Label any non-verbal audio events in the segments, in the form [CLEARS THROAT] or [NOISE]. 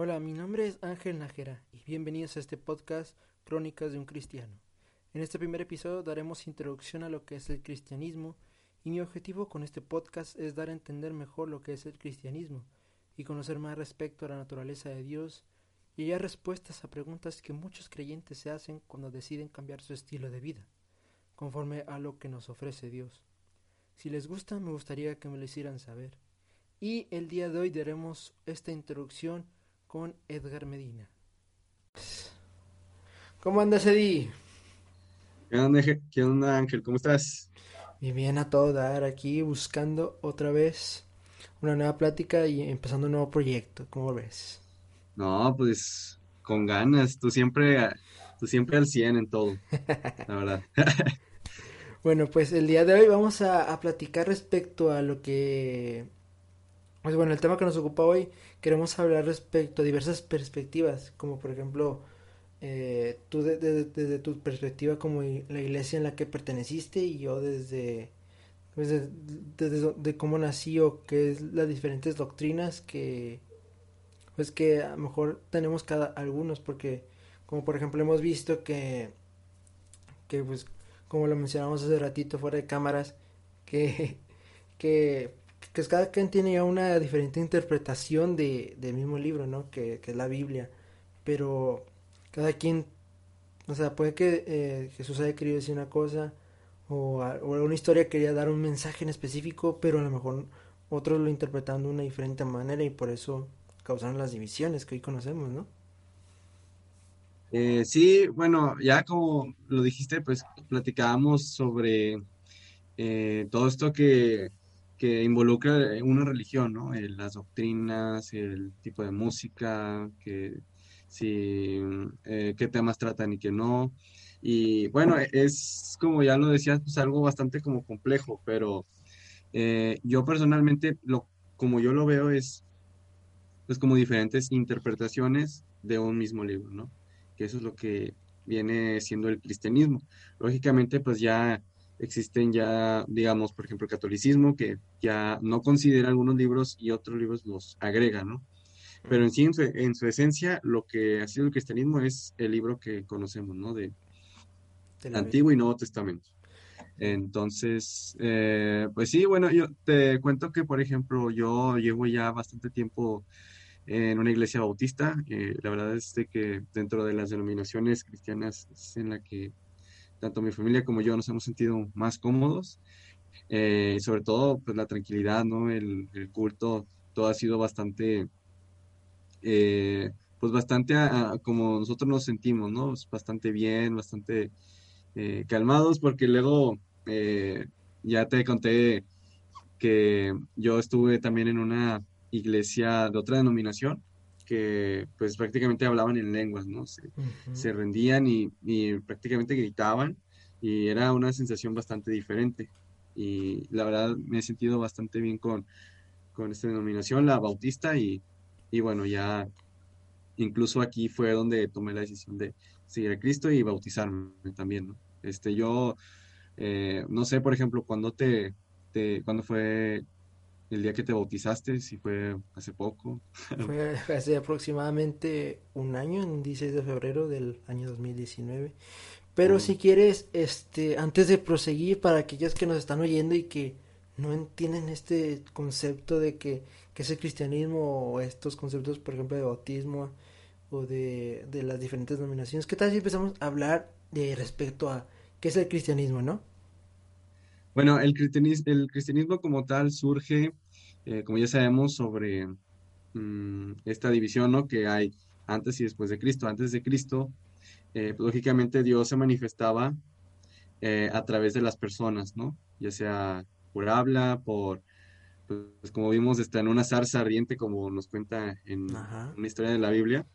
Hola, mi nombre es Ángel Nájera y bienvenidos a este podcast Crónicas de un Cristiano. En este primer episodio daremos introducción a lo que es el cristianismo y mi objetivo con este podcast es dar a entender mejor lo que es el cristianismo y conocer más respecto a la naturaleza de Dios y hallar respuestas a preguntas que muchos creyentes se hacen cuando deciden cambiar su estilo de vida, conforme a lo que nos ofrece Dios. Si les gusta, me gustaría que me lo hicieran saber. Y el día de hoy daremos esta introducción con Edgar Medina. ¿Cómo andas, Eddie? ¿Qué onda, Ángel? ¿Qué onda, Ángel? ¿Cómo estás? Y bien a todo dar aquí buscando otra vez una nueva plática y empezando un nuevo proyecto. ¿Cómo ves? No, pues con ganas. Tú siempre, tú siempre al 100 en todo, la verdad. [LAUGHS] Bueno, pues el día de hoy vamos a, a platicar respecto a lo que... Pues bueno, el tema que nos ocupa hoy, queremos hablar respecto a diversas perspectivas, como por ejemplo, eh, tú desde de, de, tu perspectiva como la iglesia en la que perteneciste y yo desde, pues de, de, de, cómo nací o qué es las diferentes doctrinas que, pues que a lo mejor tenemos cada algunos, porque como por ejemplo hemos visto que, que pues como lo mencionamos hace ratito fuera de cámaras, que, [LAUGHS] que, que cada quien tiene ya una diferente interpretación de, del mismo libro, ¿no? Que, que es la Biblia. Pero cada quien, o sea, puede que eh, Jesús haya querido decir una cosa o, o una historia quería dar un mensaje en específico, pero a lo mejor otros lo interpretaron de una diferente manera y por eso causaron las divisiones que hoy conocemos, ¿no? Eh, sí, bueno, ya como lo dijiste, pues platicábamos sobre eh, todo esto que, que, involucra una religión, ¿no? Eh, las doctrinas, el tipo de música, que si, eh, qué temas tratan y qué no. Y bueno, es como ya lo decías, pues algo bastante como complejo, pero eh, yo personalmente, lo, como yo lo veo, es pues como diferentes interpretaciones de un mismo libro, ¿no? que eso es lo que viene siendo el cristianismo. Lógicamente, pues ya existen ya, digamos, por ejemplo, el catolicismo, que ya no considera algunos libros y otros libros los agrega, ¿no? Pero en sí, en su, en su esencia, lo que ha sido el cristianismo es el libro que conocemos, ¿no? De, Antiguo y Nuevo Testamento. Entonces, eh, pues sí, bueno, yo te cuento que, por ejemplo, yo llevo ya bastante tiempo en una iglesia bautista. Eh, la verdad es de que dentro de las denominaciones cristianas es en la que tanto mi familia como yo nos hemos sentido más cómodos. Eh, sobre todo, pues la tranquilidad, ¿no? El, culto, todo ha sido bastante, eh, pues bastante a, a, como nosotros nos sentimos, ¿no? Bastante bien, bastante eh, calmados, porque luego ya te conté que yo estuve también en una iglesia de otra denominación que pues prácticamente hablaban en lenguas, ¿no? Se, uh -huh. se rendían y, y, prácticamente gritaban y era una sensación bastante diferente. Y la verdad me he sentido bastante bien con, con esta denominación, la bautista, y, y bueno, ya incluso aquí fue donde tomé la decisión de seguir a Cristo y bautizarme también, ¿no? Este, yo, eh, no sé, por ejemplo, cuando te, te, cuando fue el día que te bautizaste, si fue hace poco. [LAUGHS] Fue hace aproximadamente un año, en 16 de febrero del año 2019. Pero oh. si quieres, este, antes de proseguir, para aquellos que nos están oyendo y que no entienden este concepto de que, que es el cristianismo o estos conceptos, por ejemplo, de bautismo o de, de las diferentes denominaciones, ¿qué tal si empezamos a hablar de respecto a qué es el cristianismo, no? Bueno, el cristianismo, el cristianismo como tal surge, eh, como ya sabemos, sobre mmm, esta división ¿no? que hay antes y después de Cristo. Antes de Cristo, eh, pues, lógicamente Dios se manifestaba eh, a través de las personas, ¿no? Ya sea por habla, por, pues como vimos, está en una zarza ardiente, como nos cuenta en Ajá. una historia de la Biblia,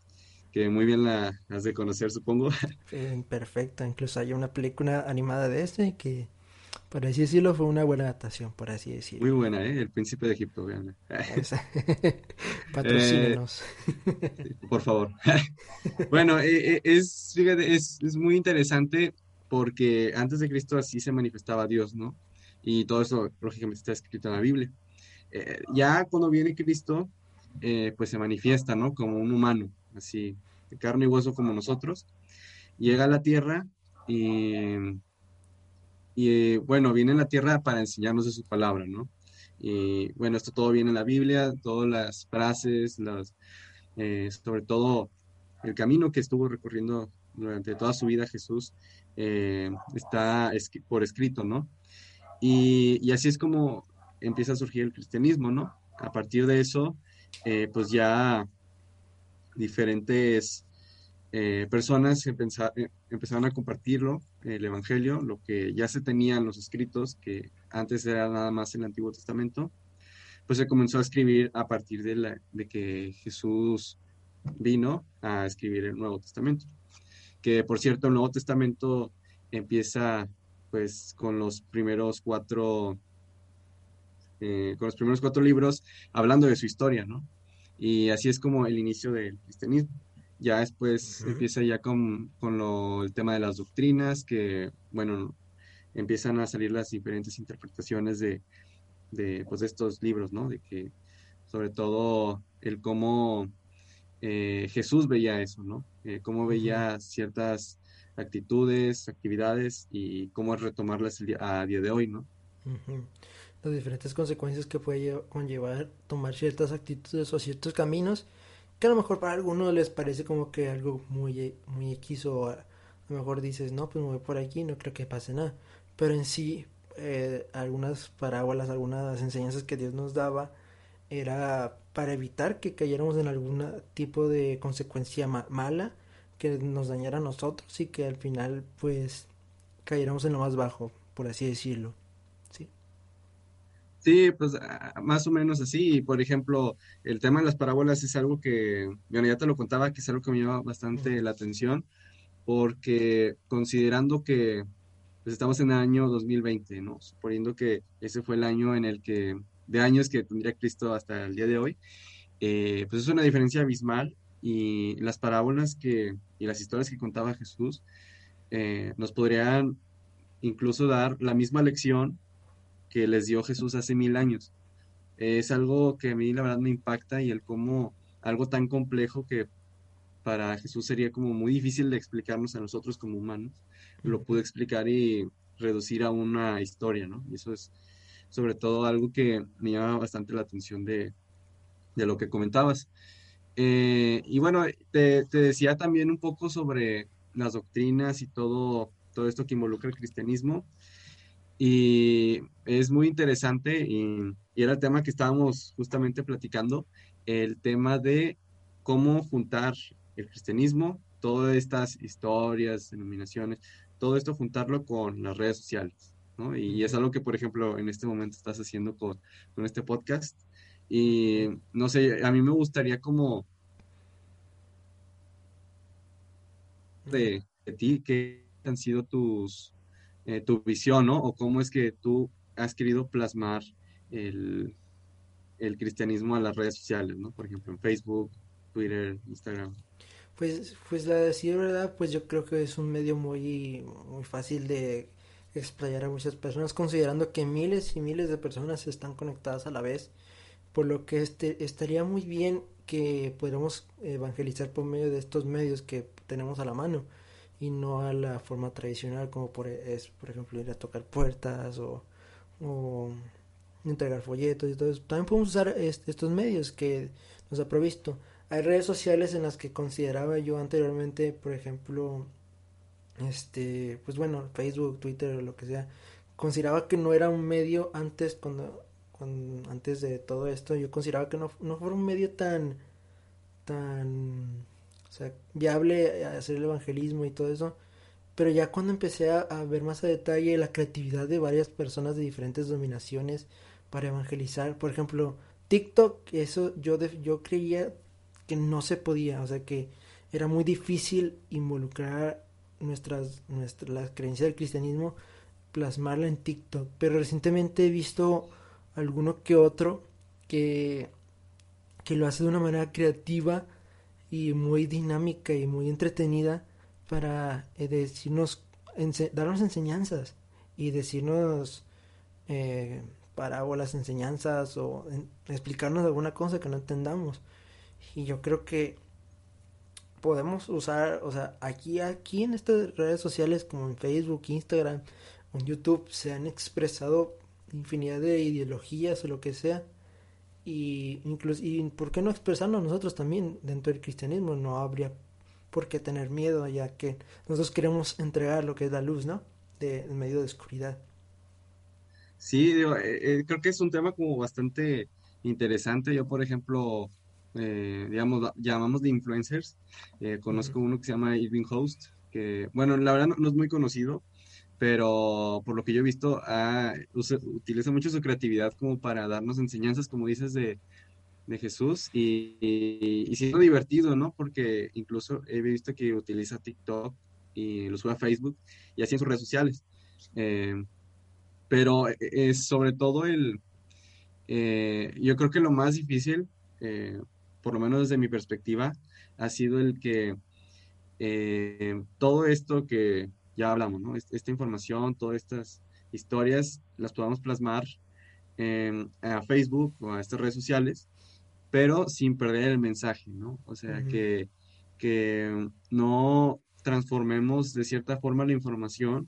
que muy bien la has de conocer, supongo. Eh, perfecto, incluso hay una película animada de este que, por así decirlo, fue una buena adaptación, por así Muy decirlo. buena, ¿eh? El Príncipe de Egipto. Esa- [LAUGHS] [LAUGHS] Patrocínenos. Por favor. [LAUGHS] Bueno, eh, eh, es, fíjate, es, es muy interesante porque antes de Cristo así se manifestaba Dios, ¿no? Y todo eso, lógicamente, está escrito en la Biblia. Eh, ya cuando viene Cristo, eh, pues se manifiesta, ¿no? Como un humano, así, de carne y hueso como nosotros. Llega a la tierra y, y eh, bueno, viene a la tierra para enseñarnos de su palabra, ¿no? Y bueno, esto todo viene en la Biblia, todas las frases, las, eh, sobre todo el camino que estuvo recorriendo durante toda su vida Jesús, eh, está por escrito, ¿no? Y, y así es como empieza a surgir el cristianismo, ¿no? A partir de eso, eh, pues ya diferentes personas empezaron a compartirlo, el Evangelio, lo que ya se tenía en los escritos, que antes era nada más el Antiguo Testamento, pues se comenzó a escribir a partir de, la, de que Jesús vino a escribir el Nuevo Testamento. Que por cierto, el Nuevo Testamento empieza pues con los primeros cuatro, eh, con los primeros cuatro libros hablando de su historia, ¿no? Y así es como el inicio del cristianismo. Ya después empieza ya con, con lo, el tema de las doctrinas, que, bueno, empiezan a salir las diferentes interpretaciones de, de, pues, estos libros, ¿no? De que, sobre todo, el cómo eh, Jesús veía eso, ¿no? Eh, cómo veía ciertas actitudes, actividades y cómo retomarlas el día- a día de hoy, ¿no? Las diferentes consecuencias que puede lle- conllevar tomar ciertas actitudes o ciertos caminos que a lo mejor para algunos les parece como que algo muy, muy X o a lo mejor dices, no, pues me voy por aquí, no creo que pase nada. Pero en sí, eh, algunas parábolas, algunas enseñanzas que Dios nos daba era para evitar que cayéramos en algún tipo de consecuencia ma- mala que nos dañara a nosotros y que al final pues cayéramos en lo más bajo, por así decirlo. Sí. Pues ah, más o menos así. Por ejemplo, el tema de las parábolas es algo que, bueno, ya te lo contaba, que es algo que me llama bastante la atención, porque considerando que pues, estamos en el año 2020, ¿no? Suponiendo que ese fue el año en el que, de años que tendría Cristo hasta el día de hoy, eh, pues es una diferencia abismal y las parábolas que, y las historias que contaba Jesús eh, nos podrían incluso dar la misma lección que les dio Jesús hace mil años. Es algo que a mí la verdad me impacta y el cómo algo tan complejo que para Jesús sería como muy difícil de explicarnos a nosotros como humanos, lo pudo explicar y reducir a una historia, ¿no? Y eso es sobre todo algo que me llama bastante la atención de, de lo que comentabas. Eh, y bueno, te, te decía también un poco sobre las doctrinas y todo, todo esto que involucra el cristianismo. Y es muy interesante y, y era el tema que estábamos justamente platicando, el tema de cómo juntar el cristianismo, todas estas historias, denominaciones, todo esto juntarlo con las redes sociales, ¿no? Y es algo que, por ejemplo, en este momento estás haciendo con, con este podcast. Y no sé, a mí me gustaría como de, de ti, que han sido tus, eh, tu visión, ¿no? O cómo es que tú has querido plasmar el, el cristianismo a las redes sociales, ¿no? Por ejemplo, en Facebook, Twitter, Instagram. Pues, pues la decir verdad, pues yo creo que es un medio muy, muy fácil de explayar a muchas personas, considerando que miles y miles de personas están conectadas a la vez, por lo que este estaría muy bien que pudiéramos evangelizar por medio de estos medios que tenemos a la mano y no a la forma tradicional como por es por ejemplo ir a tocar puertas o, o entregar folletos y todo eso. También podemos usar est estos medios que nos ha provisto. Hay redes sociales en las que consideraba yo anteriormente, por ejemplo, este, pues bueno, Facebook, Twitter, lo que sea, consideraba que no era un medio antes cuando, cuando antes de todo esto, yo consideraba que no, no fuera un medio tan tan o sea, viable hacer el evangelismo y todo eso, pero ya cuando empecé a, ver más a detalle la creatividad de varias personas de diferentes dominaciones para evangelizar. Por ejemplo, TikTok, eso yo, yo creía que no se podía, o sea que era muy difícil involucrar nuestras, nuestras las creencias del cristianismo, plasmarla en TikTok. Pero recientemente he visto alguno que otro que, que lo hace de una manera creativa y muy dinámica y muy entretenida para eh, decirnos, darnos enseñanzas y decirnos eh, parábolas, enseñanzas o explicarnos alguna cosa que no entendamos. Y yo creo que podemos usar, o sea, aquí, aquí en estas redes sociales como en Facebook, Instagram en YouTube se han expresado infinidad de ideologías o lo que sea. Y incluso, y por qué no expresarnos nosotros también dentro del cristianismo, no habría por qué tener miedo, ya que nosotros queremos entregar lo que es la luz, ¿no? De, en medio de oscuridad. Sí, eh, eh, creo que es un tema como bastante interesante. Yo, por ejemplo, eh, digamos, llamamos de influencers. conozco uno que se llama Irving Host, que, bueno, la verdad no, es muy conocido, pero por lo que yo he visto, utiliza mucho su creatividad como para darnos enseñanzas, como dices, de, Jesús y, y, siendo divertido, ¿no? Porque incluso he visto que utiliza TikTok y lo sube a Facebook y así en sus redes sociales. Eh, pero es eh, eh, sobre todo el, yo creo que lo más difícil, por lo menos desde mi perspectiva, ha sido el que todo esto que ya hablamos, ¿no? Esta información, todas estas historias, las podamos plasmar a Facebook o a estas redes sociales pero sin perder el mensaje, ¿no? O sea, que, que no transformemos de cierta forma la información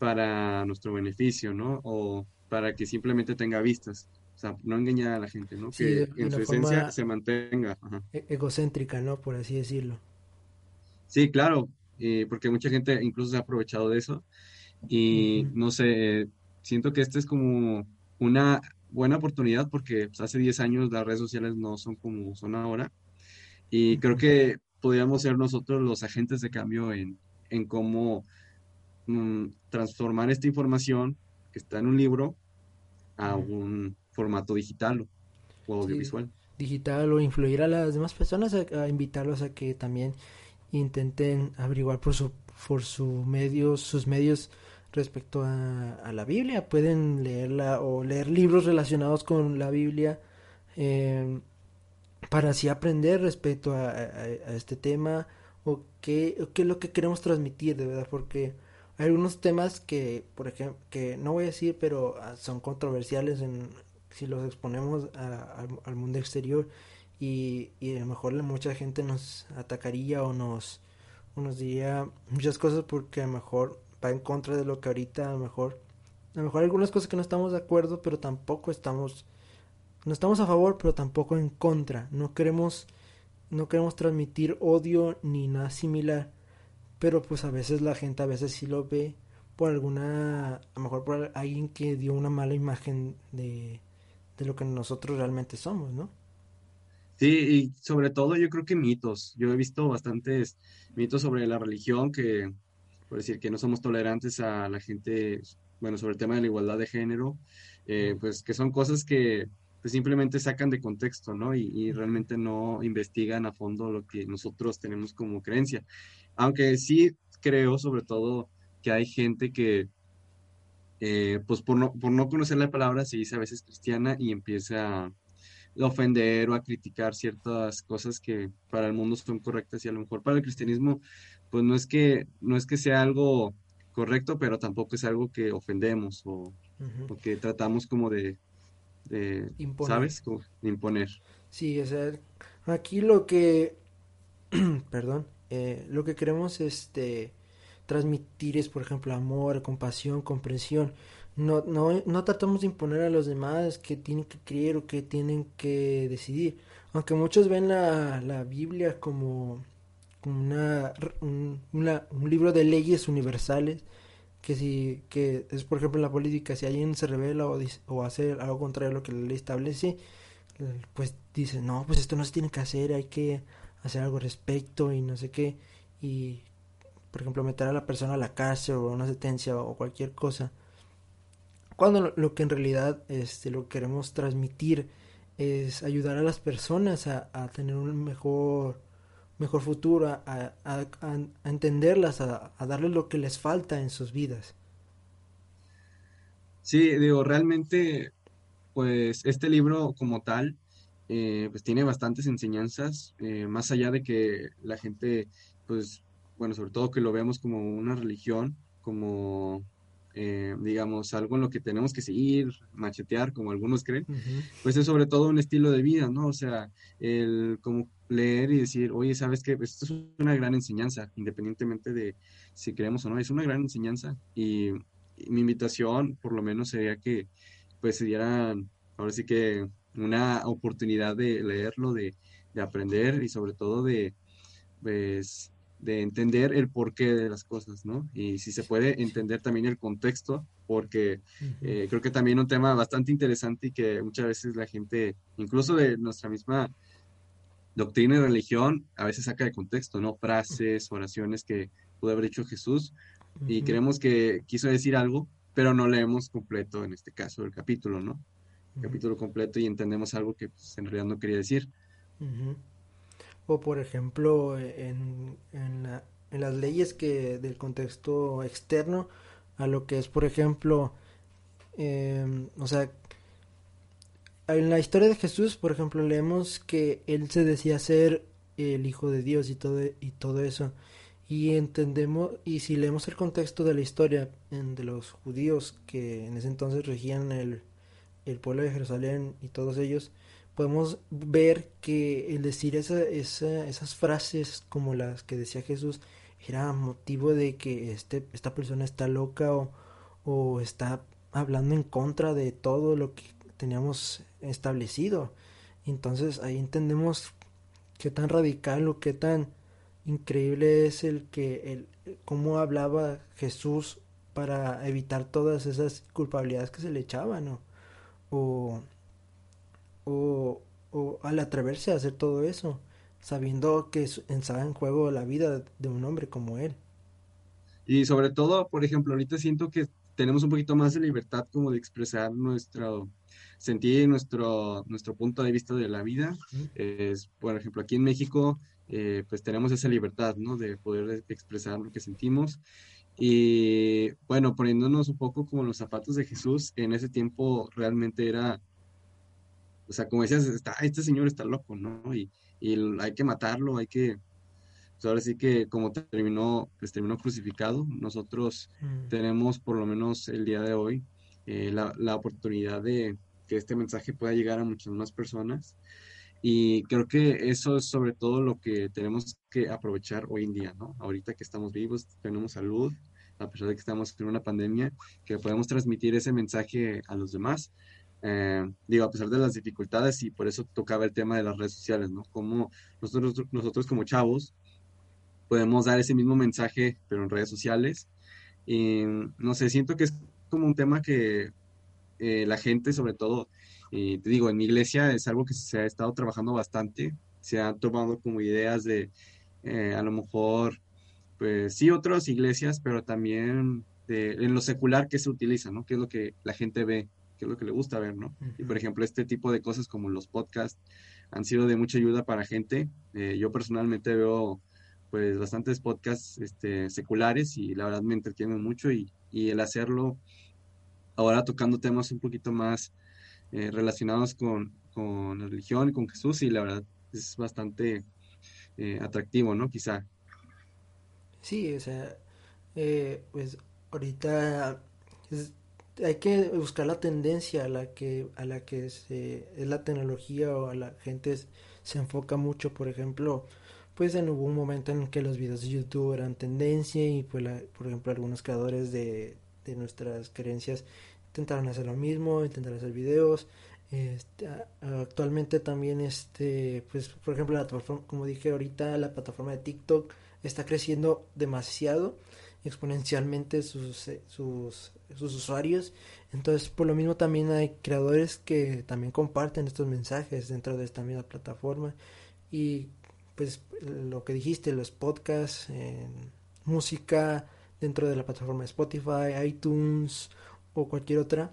para nuestro beneficio, ¿no? O para que simplemente tenga vistas. O sea, no engañar a la gente, ¿no? que en su esencia se mantenga. E-, egocéntrica, ¿no? Por así decirlo. Sí, claro, eh, porque mucha gente incluso se ha aprovechado de eso. Y no sé, siento que este es como una buena oportunidad porque pues, hace 10 años las redes sociales no son como son ahora. Y creo que podríamos ser nosotros los agentes de cambio en, en cómo mm, transformar esta información que está en un libro a un formato digital o, audiovisual. digital o influir a las demás personas a, invitarlos a que también intenten averiguar por su por su medios sus medios respecto a, la Biblia. Pueden leerla o leer libros relacionados con la Biblia em, para así aprender respecto a, este tema o qué, qué, es lo que queremos transmitir, de verdad, porque hay algunos temas que, por ejemplo, que no voy a decir, pero ah, son controversiales en, si los exponemos al mundo exterior y, y a lo mejor mucha gente nos atacaría o nos, o nos diría muchas cosas porque a lo mejor va en contra de lo que ahorita a lo mejor a lo mejor algunas cosas que no estamos de acuerdo pero tampoco estamos no estamos a favor pero tampoco en contra. No queremos no queremos transmitir odio ni nada similar pero pues a veces la gente a veces sí lo ve por alguna a lo mejor por alguien que dio una mala imagen de, de lo que nosotros realmente somos no Sí, y sobre todo yo creo que mitos. Yo he visto bastantes mitos sobre la religión que por decir que no somos tolerantes a la gente, bueno, sobre el tema de la igualdad de género, eh, pues que son cosas que pues, simplemente sacan de contexto, ¿no? Y, realmente no investigan a fondo lo que nosotros tenemos como creencia. Aunque sí creo, sobre todo, que hay gente que, eh, pues por no, por no conocer la palabra, se dice a veces cristiana y empieza a ofender o a criticar ciertas cosas que para el mundo son correctas y a lo mejor para el cristianismo pues no es que, no es que sea algo correcto, pero tampoco es algo que ofendemos o, que tratamos como de, ¿sabes? de imponer. Sí, o sea, aquí lo que, [CLEARS THROAT] perdón, eh, lo que queremos este, transmitir es, por ejemplo, amor, compasión, comprensión. No, no, no tratamos de imponer a los demás que tienen que creer o que tienen que decidir. Aunque muchos ven la, la Biblia como una, un, un libro de leyes universales que si que es por ejemplo en la política si alguien se revela o, o hace algo contrario a lo que la ley establece pues dice no pues esto no se tiene que hacer hay que hacer algo respecto y no sé qué y por ejemplo meter a la persona a la cárcel o una sentencia o cualquier cosa cuando lo, que en realidad este, lo que queremos transmitir es ayudar a las personas a, tener un mejor, mejor futuro, a, a, entenderlas, a, darles lo que les falta en sus vidas. Sí, digo, realmente, pues este libro como tal, eh, pues tiene bastantes enseñanzas, eh, más allá de que la gente, pues, bueno, sobre todo que lo veamos como una religión, como eh, digamos, algo en lo que tenemos que seguir, machetear, como algunos creen, pues es sobre todo un estilo de vida, ¿no? O sea, el como leer y decir, oye, ¿sabes qué? Esto es una gran enseñanza, independientemente de si creemos o no, es una gran enseñanza. Y, mi invitación, por lo menos, sería que, pues, se dieran, ahora sí que, una oportunidad de leerlo, de, de aprender y sobre todo de, pues, de entender el porqué de las cosas, ¿no? Y si se puede entender también el contexto, porque eh, creo que también un tema bastante interesante y que muchas veces la gente, incluso de nuestra misma doctrina y religión, a veces saca de contexto, ¿no? Frases, oraciones que pudo haber dicho Jesús y creemos que quiso decir algo, pero no leemos completo, en este caso, el capítulo, ¿no? El capítulo completo y entendemos algo que pues, en realidad no quería decir o por ejemplo en, en, la, en las leyes que del contexto externo a lo que es por ejemplo em, o sea en la historia de Jesús por ejemplo leemos que él se decía ser el hijo de Dios y todo y todo eso. Y entendemos y si leemos el contexto de la historia de los judíos que en ese entonces regían el, el pueblo de Jerusalén y todos ellos podemos ver que el decir esa, esas frases como las que decía Jesús era motivo de que este, esta persona está loca o, o está hablando en contra de todo lo que teníamos establecido. Entonces ahí entendemos qué tan radical o qué tan increíble es el que el cómo hablaba Jesús para evitar todas esas culpabilidades que se le echaban o o, o al atreverse a hacer todo eso, sabiendo que estaba en juego la vida de un hombre como él. Y sobre todo, por ejemplo, ahorita siento que tenemos un poquito más de libertad como de expresar nuestro sentir, nuestro, nuestro punto de vista de la vida. es, por ejemplo, aquí en México, eh, pues tenemos esa libertad, ¿no? De poder expresar lo que sentimos. Y bueno, poniéndonos un poco como los zapatos de Jesús, en ese tiempo realmente era o sea, como decías, está, este señor está loco, ¿no? Y, hay que matarlo, hay que, pues ahora sí que como terminó, pues terminó crucificado, nosotros mm. tenemos por lo menos el día de hoy eh, la, la, oportunidad de que este mensaje pueda llegar a muchas más personas. Y creo que eso es sobre todo lo que tenemos que aprovechar hoy en día, ¿no? Ahorita que estamos vivos, tenemos salud, a pesar de que estamos en una pandemia, que podemos transmitir ese mensaje a los demás. Eh, digo, a pesar de las dificultades y por eso tocaba el tema de las redes sociales, ¿no? Como nosotros, nosotros como chavos podemos dar ese mismo mensaje, pero en redes sociales. Y no sé, siento que es como un tema que eh, la gente, sobre todo, y te digo, en mi iglesia es algo que se ha estado trabajando bastante, se han tomado como ideas de eh, a lo mejor, pues sí, otras iglesias, pero también de, en lo secular que se utiliza, ¿no? Que es lo que la gente ve que es lo que le gusta ver, ¿no? Y por ejemplo, este tipo de cosas como los podcasts han sido de mucha ayuda para gente. Eh, yo personalmente veo pues bastantes podcasts este, seculares y la verdad me entretienen mucho y, el hacerlo ahora tocando temas un poquito más eh, relacionados con, con, la religión y con Jesús y la verdad es bastante eh, atractivo, ¿no? Quizá. Sí, o sea, pues ahorita es, hay que buscar la tendencia a la que a la que se, es la tecnología o a la gente se enfoca mucho por ejemplo pues en hubo un momento en que los videos de YouTube eran tendencia y pues por ejemplo algunos creadores de, de nuestras creencias intentaron hacer lo mismo intentaron hacer videos este, actualmente también este pues por ejemplo la como dije ahorita la plataforma de TikTok está creciendo demasiado exponencialmente sus, eh, sus, sus usuarios. Entonces, por lo mismo también hay creadores que también comparten estos mensajes dentro de esta misma plataforma. Y pues lo que dijiste, los podcasts, música dentro de la plataforma Spotify, iTunes o cualquier otra,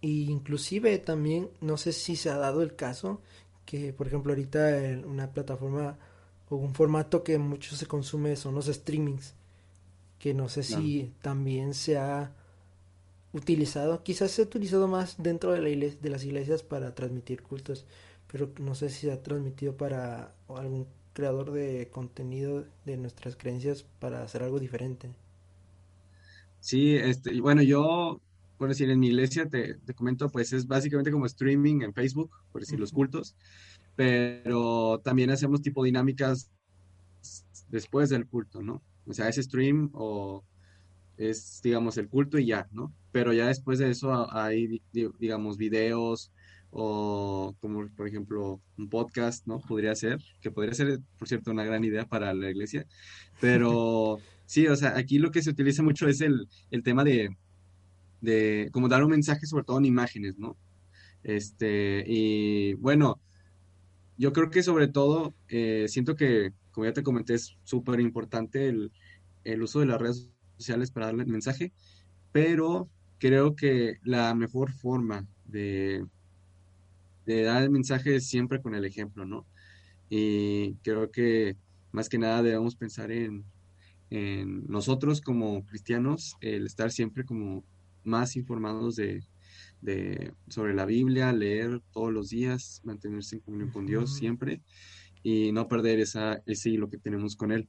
Y inclusive también, no sé si se ha dado el caso que, por ejemplo, ahorita una plataforma o un formato que mucho se consume son los streamings, que no sé si también se ha utilizado, quizás se ha utilizado más dentro de, la iglesia, de las iglesias para transmitir cultos, pero no sé si se ha transmitido para algún creador de contenido de nuestras creencias para hacer algo diferente. Sí, este, bueno, yo, por decir, en mi iglesia te, te comento, pues es básicamente como streaming en Facebook, por decir, los cultos, pero también hacemos tipo dinámicas después del culto, ¿no? O sea, es stream o es, digamos, el culto y ya, ¿no? Pero ya después de eso hay, digamos, videos o como, por ejemplo, un podcast, ¿no? Podría ser, que podría ser, por cierto, una gran idea para la iglesia. Pero [LAUGHS] sí, o sea, aquí lo que se utiliza mucho es el, el tema de, de, como dar un mensaje, sobre todo en imágenes, ¿no? Este, y bueno, yo creo que sobre todo, eh, siento que, como ya te comenté, es súper importante el, el uso de las redes sociales para darle el mensaje, pero creo que la mejor forma de, de dar el mensaje es siempre con el ejemplo, ¿no? Y creo que más que nada debemos pensar en, en nosotros como cristianos, el estar siempre como más informados de, de, sobre la Biblia, leer todos los días, mantenerse en comunión con Dios siempre y no perder esa, ese hilo que tenemos con Él.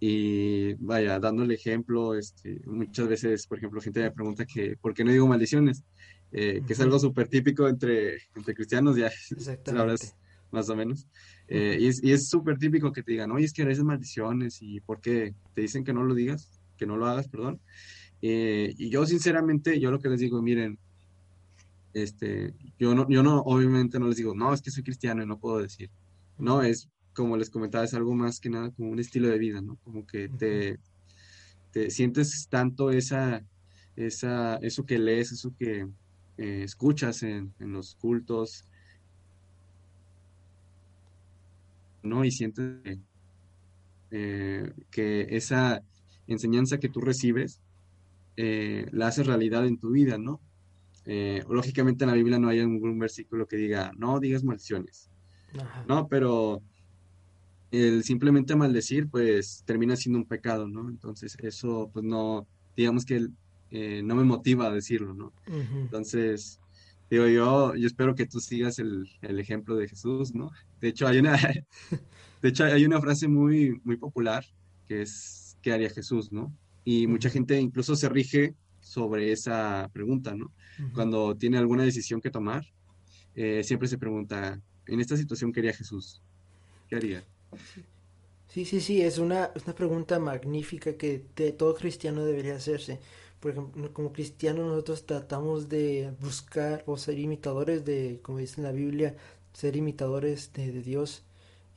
Y vaya, dando el ejemplo, este, muchas veces, por ejemplo, gente me pregunta que por qué no digo maldiciones, eh, que es algo súper típico entre, entre cristianos, ya [LAUGHS] sabrás más o menos. Eh, y es súper típico que te digan, oye, es que eres maldiciones y por qué te dicen que no lo digas, que no lo hagas, perdón. Eh, y yo sinceramente, yo lo que les digo, miren, este, yo no, yo no, obviamente no les digo, no, es que soy cristiano y no puedo decir. No, es como les comentaba, es algo más que nada como un estilo de vida, ¿no? Como que te, te sientes tanto esa, esa, eso que lees, eso que eh, escuchas en, en, los cultos, ¿no? Y sientes eh, que esa enseñanza que tú recibes eh, la haces realidad en tu vida, ¿no? lógicamente en la Biblia no hay ningún versículo que diga, no digas maldiciones, ¿no? Pero el simplemente maldecir, pues termina siendo un pecado, ¿no? Entonces, eso, pues no, digamos que eh, no me motiva a decirlo, ¿no? Entonces, digo, yo, yo espero que tú sigas el, el, ejemplo de Jesús, ¿no? De hecho, hay una, [LAUGHS] de hecho, hay una frase muy, muy popular que es, ¿qué haría Jesús, no? Y mucha gente incluso se rige sobre esa pregunta, ¿no? Cuando tiene alguna decisión que tomar, eh, siempre se pregunta, en esta situación, ¿qué haría Jesús? ¿Qué haría? Sí, sí, sí, es una, una pregunta magnífica que todo cristiano debería hacerse. Por ejemplo, como cristianos nosotros tratamos de buscar o ser imitadores de, como dice en la Biblia, ser imitadores de, Dios.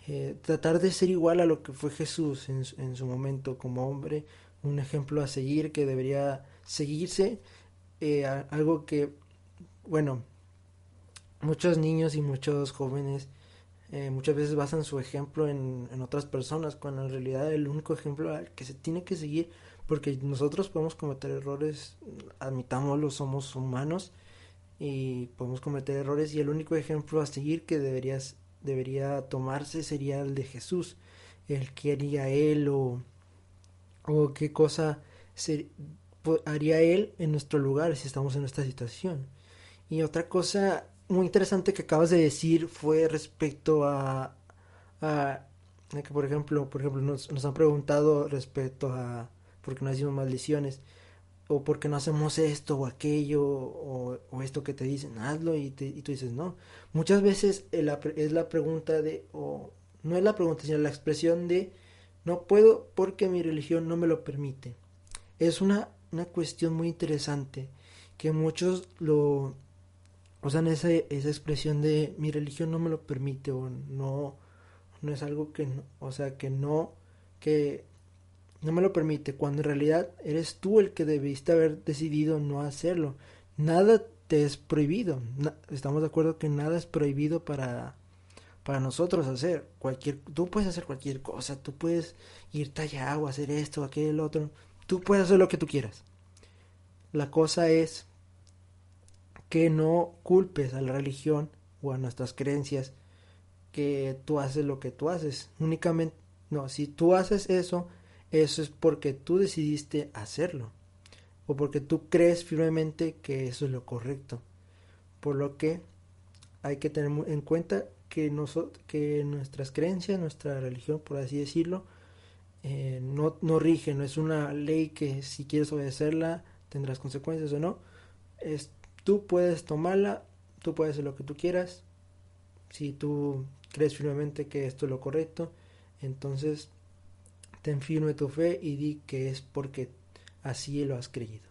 Eh, tratar de ser igual a lo que fue Jesús en, en su momento como hombre, un ejemplo a seguir que debería seguirse, eh, algo que, bueno, muchos niños y muchos jóvenes eh, muchas veces basan su ejemplo en, en, otras personas, cuando en realidad el único ejemplo al que se tiene que seguir, porque nosotros podemos cometer errores, admitámoslo, somos humanos y podemos cometer errores y el único ejemplo a seguir que debería tomarse sería el de Jesús, el que haría él o, o qué cosa haría él en nuestro lugar si estamos en esta situación. Y otra cosa muy interesante que acabas de decir fue respecto a, que por ejemplo, por ejemplo nos, nos, han preguntado respecto a por qué no hacemos maldiciones o por qué no hacemos esto o aquello o, o esto que te dicen hazlo y, te, y tú dices no. Muchas veces es la pregunta de o no es la pregunta sino la expresión de no puedo porque mi religión no me lo permite. Es una, una cuestión muy interesante que muchos lo usan esa, esa expresión de mi religión no me lo permite o no, no es algo que, no, o sea, que no, que no me lo permite, cuando en realidad eres tú el que debiste haber decidido no hacerlo. Nada te es prohibido. estamos de acuerdo que nada es prohibido para, para nosotros hacer. Cualquier, tú puedes hacer cualquier cosa, tú puedes irte allá o hacer esto, aquel, otro. Tú puedes hacer lo que tú quieras. La cosa es que no culpes a la religión o a nuestras creencias que tú haces lo que tú haces. Únicamente, no, si tú haces eso, eso es porque tú decidiste hacerlo o porque tú crees firmemente que eso es lo correcto. Por lo que hay que tener en cuenta que, que nuestras creencias, nuestra religión, por así decirlo, eh, no, no rige, no es una ley que si quieres obedecerla tendrás consecuencias o no. Es, tú puedes tomarla, tú puedes hacer lo que tú quieras. Si tú crees firmemente que esto es lo correcto, entonces ten firme tu fe y di que es porque así lo has creído.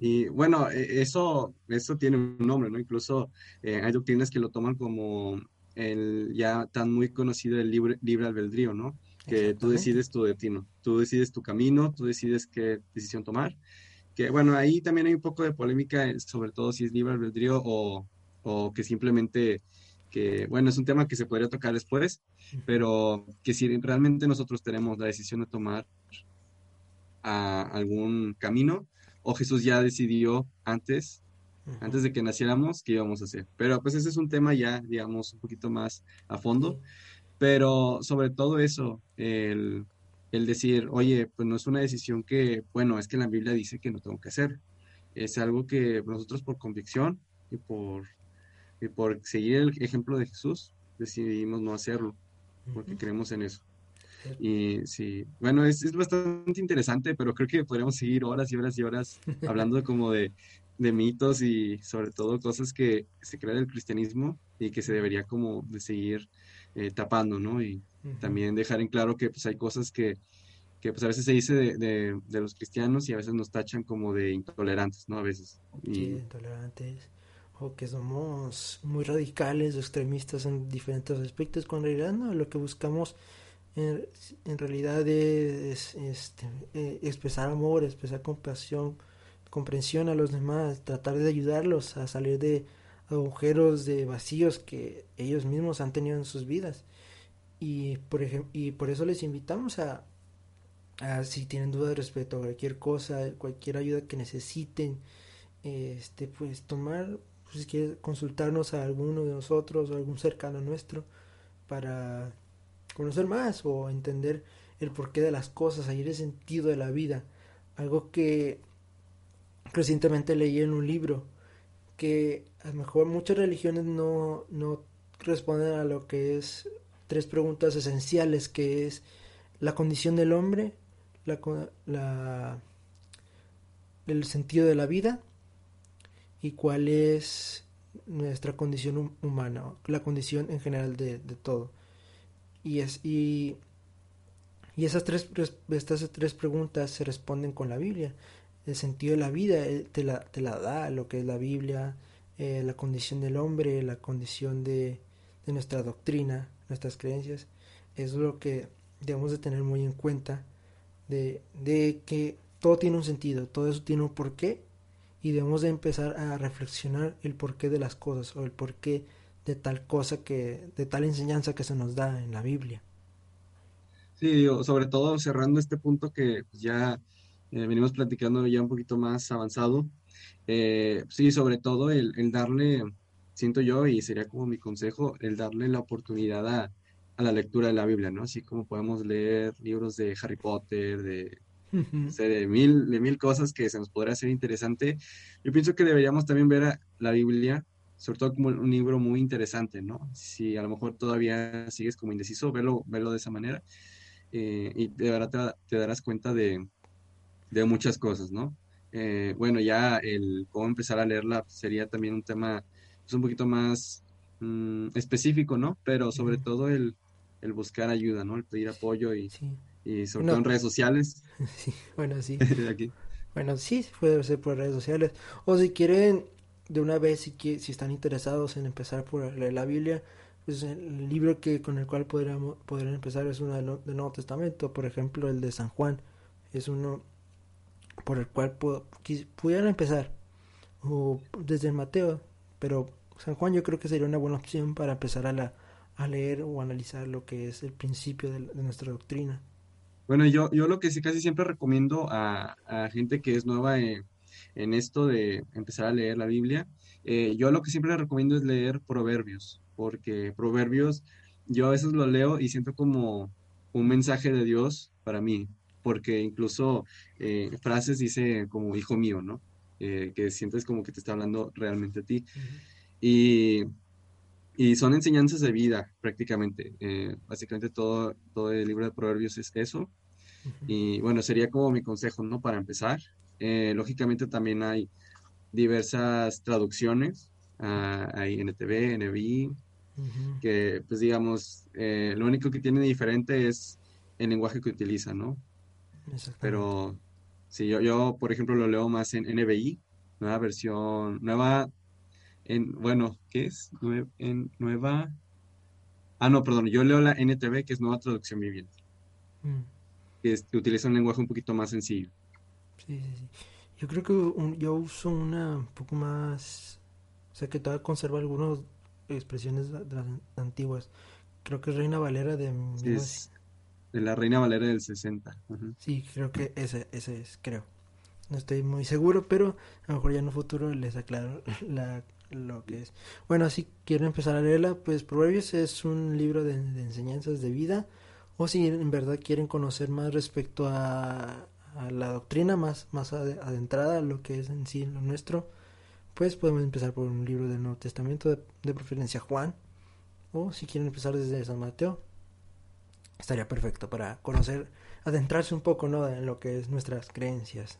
Y bueno, e, eso, eso tiene un nombre, ¿no? Incluso eh, hay doctrinas que lo toman como el ya tan muy conocido el libre, libre albedrío, ¿no? Que tú decides tu destino, tú decides tu camino, tú decides qué decisión tomar. Que bueno, ahí también hay un poco de polémica, eh, sobre todo si es libre albedrío o, o que simplemente que, bueno, es un tema que se podría tocar después, pero que si realmente nosotros tenemos la decisión de tomar a algún camino, o Jesús ya decidió antes, antes de que naciéramos, qué íbamos a hacer. Pero pues ese es un tema ya, digamos, un poquito más a fondo. Pero sobre todo eso, el, el decir, oye, pues no es una decisión que, bueno, es que la Biblia dice que no tengo que hacer. Es algo que nosotros por convicción y por, y por seguir el ejemplo de Jesús decidimos no hacerlo, porque creemos en eso. Y sí, bueno, es, es, bastante interesante, pero creo que podríamos seguir horas y horas y horas [LAUGHS] hablando como de, de, mitos y sobre todo cosas que se crean el cristianismo y que se debería como de seguir eh, tapando, ¿no? Y también dejar en claro que pues hay cosas que, que pues a veces se dice de, de, de, los cristianos y a veces nos tachan como de intolerantes, ¿no? A veces. Y... Sí, intolerantes. O que somos muy radicales o extremistas en diferentes aspectos, cuando en realidad no, lo que buscamos en, realidad es este, eh, expresar amor, expresar compasión, comprensión a los demás, tratar de ayudarlos a salir de agujeros, de vacíos que ellos mismos han tenido en sus vidas. Y por, y por eso les invitamos a, a, si tienen dudas respecto a cualquier cosa, cualquier ayuda que necesiten, este, pues tomar, pues, si quieren consultarnos a alguno de nosotros o algún cercano nuestro para conocer más o entender el porqué de las cosas, hallar el sentido de la vida. Algo que recientemente leí en un libro, que a lo mejor muchas religiones no, no responden a lo que es tres preguntas esenciales, que es la condición del hombre, la, la, el sentido de la vida y cuál es nuestra condición humana, la condición en general de, de todo. Y, es, y, y esas tres, estas tres preguntas se responden con la Biblia. El sentido de la vida eh, te la, te la da lo que es la Biblia, eh, la condición del hombre, la condición de, de nuestra doctrina, nuestras creencias. Es lo que debemos de tener muy en cuenta de, de que todo tiene un sentido, todo eso tiene un porqué y debemos de empezar a reflexionar el porqué de las cosas o el porqué de tal cosa que, de tal enseñanza que se nos da en la Biblia. Sí, sobre todo cerrando este punto que ya eh, venimos platicando ya un poquito más avanzado, eh, sí, sobre todo el, el, darle, siento yo, y sería como mi consejo, el darle la oportunidad a, a, la lectura de la Biblia, ¿no? Así como podemos leer libros de Harry Potter, de, de, mil, de mil cosas que se nos podría hacer interesante. Yo pienso que deberíamos también ver a la Biblia sobre todo como un libro muy interesante, ¿no? Si a lo mejor todavía sigues como indeciso, verlo, verlo de esa manera eh, y de verdad te, darás cuenta de, de, muchas cosas, ¿no? Eh, bueno, ya el cómo empezar a leerla sería también un tema pues, un poquito más mm, específico, ¿no? Pero sobre todo el, el, buscar ayuda, ¿no? El pedir apoyo y, y sobre todo en redes sociales. [LAUGHS] Sí, bueno, sí. [LAUGHS] Aquí. Bueno, sí, puede ser por redes sociales. O si quieren de una vez si, si están interesados en empezar por leer la Biblia, pues el libro que con el cual podríamos, podrían empezar es uno del, Nuevo Testamento, por ejemplo el de San Juan, es uno por el cual pudieran empezar, o desde Mateo, pero San Juan yo creo que sería una buena opción para empezar a, la, a leer o analizar lo que es el principio de, nuestra doctrina. Bueno, yo, yo lo que sí casi siempre recomiendo a, a gente que es nueva en en esto de empezar a leer la Biblia, eh, yo lo que siempre recomiendo es leer Proverbios, porque Proverbios yo a veces lo leo y siento como un mensaje de Dios para mí, porque incluso eh, frases dice como hijo mío, ¿no? Eh, que sientes como que te está hablando realmente a ti. y, y, son enseñanzas de vida prácticamente. básicamente todo, todo el libro de Proverbios es eso. Y bueno, sería como mi consejo, ¿no? Para empezar. lógicamente también hay diversas traducciones. Uh, hay NTV, NBI, que pues digamos, eh, lo único que tiene diferente es el lenguaje que utiliza, ¿no? Pero si yo, yo, por ejemplo, lo leo más en NBI, nueva versión, nueva, en, bueno, ¿qué es? en nueva, ah, no, perdón, yo leo la NTV, que es nueva traducción viviente, mm. que, que utiliza un lenguaje un poquito más sencillo. Sí, sí, sí. Yo creo que yo uso una un poco más, o sea, que todavía conserva algunas expresiones de las antiguas. Creo que es Reina Valera de... de la Reina Valera del 60. Sí, creo que ese, ese es, creo. No estoy muy seguro, pero a lo mejor ya en un futuro les aclaro [LAUGHS] la, lo que es. Bueno, si quieren empezar a leerla, pues Proverbios es un libro de enseñanzas de vida. O si en verdad quieren conocer más respecto a, la doctrina más, más adentrada lo que es en sí lo nuestro, pues podemos empezar por un libro del Nuevo Testamento, de, preferencia Juan, o si quieren empezar desde San Mateo, estaría perfecto para conocer, adentrarse un poco ¿no? en lo que es nuestras creencias.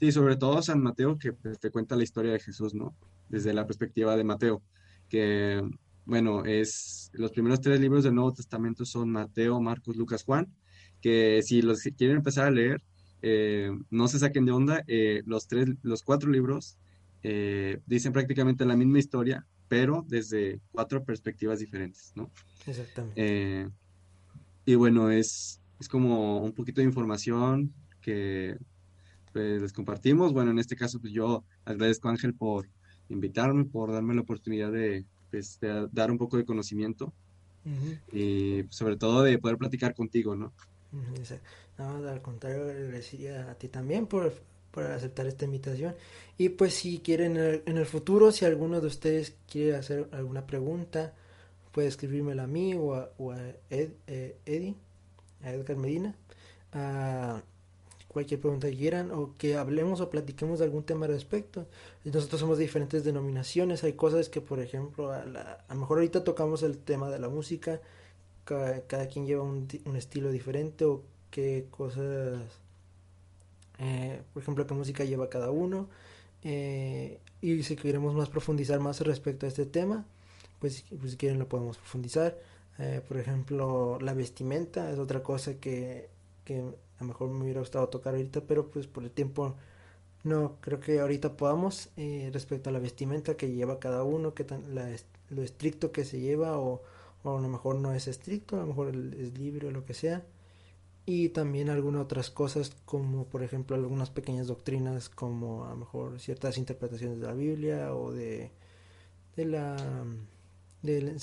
Sí, sobre todo San Mateo, que pues, te cuenta la historia de Jesús, ¿no? Desde la perspectiva de Mateo, que, bueno, es los primeros tres libros del Nuevo Testamento son Mateo, Marcos, Lucas, Juan, que si los quieren empezar a leer, eh, no se saquen de onda, eh, los, tres, los cuatro libros eh, dicen prácticamente la misma historia, pero desde cuatro perspectivas diferentes, ¿no? Exactamente. Y bueno, es, es como un poquito de información que pues, les compartimos. Bueno, en este caso, pues yo agradezco a Ángel por invitarme, por darme la oportunidad de, pues, dar un poco de conocimiento y sobre todo de poder platicar contigo, ¿no? No, al contrario, agradecería a ti también por, aceptar esta invitación. Y pues si quieren en el, futuro, si alguno de ustedes quiere hacer alguna pregunta, puede escribírmela a mí o a, eh, Eddie, a Edgar Medina, a cualquier pregunta que quieran o que hablemos o platiquemos de algún tema al respecto. Nosotros somos de diferentes denominaciones, hay cosas que por ejemplo, a, lo mejor ahorita tocamos el tema de la música, cada, quien lleva un, un estilo diferente o qué cosas, eh, por ejemplo, qué música lleva cada uno. Eh, y si queremos más profundizar más respecto a este tema, pues, pues si quieren lo podemos profundizar. Eh, por ejemplo, la vestimenta es otra cosa que, que a lo mejor me hubiera gustado tocar ahorita, pero pues por el tiempo no creo que ahorita podamos respecto a la vestimenta que lleva cada uno, que tan, lo estricto que se lleva o, o, a lo mejor no es estricto, a lo mejor es libre o lo que sea y también algunas otras cosas como por ejemplo algunas pequeñas doctrinas como a lo mejor ciertas interpretaciones de la Biblia o de, de la del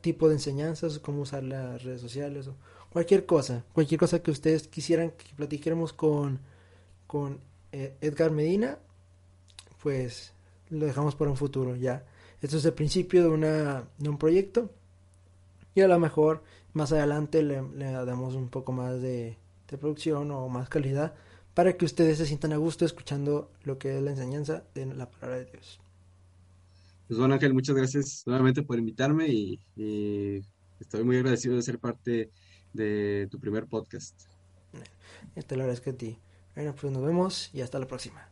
tipo de enseñanzas cómo usar las redes sociales o cualquier cosa cualquier cosa que ustedes quisieran que platiquemos con con eh, Edgar Medina pues lo dejamos para un futuro ya esto es el principio de una de un proyecto y a lo mejor más adelante le, damos un poco más de, producción o más calidad para que ustedes se sientan a gusto escuchando lo que es la enseñanza de la palabra de Dios. Pues bueno Ángel, muchas gracias nuevamente por invitarme y, estoy muy agradecido de ser parte de tu primer podcast. Te lo agradezco a ti. Bueno, pues nos vemos y hasta la próxima.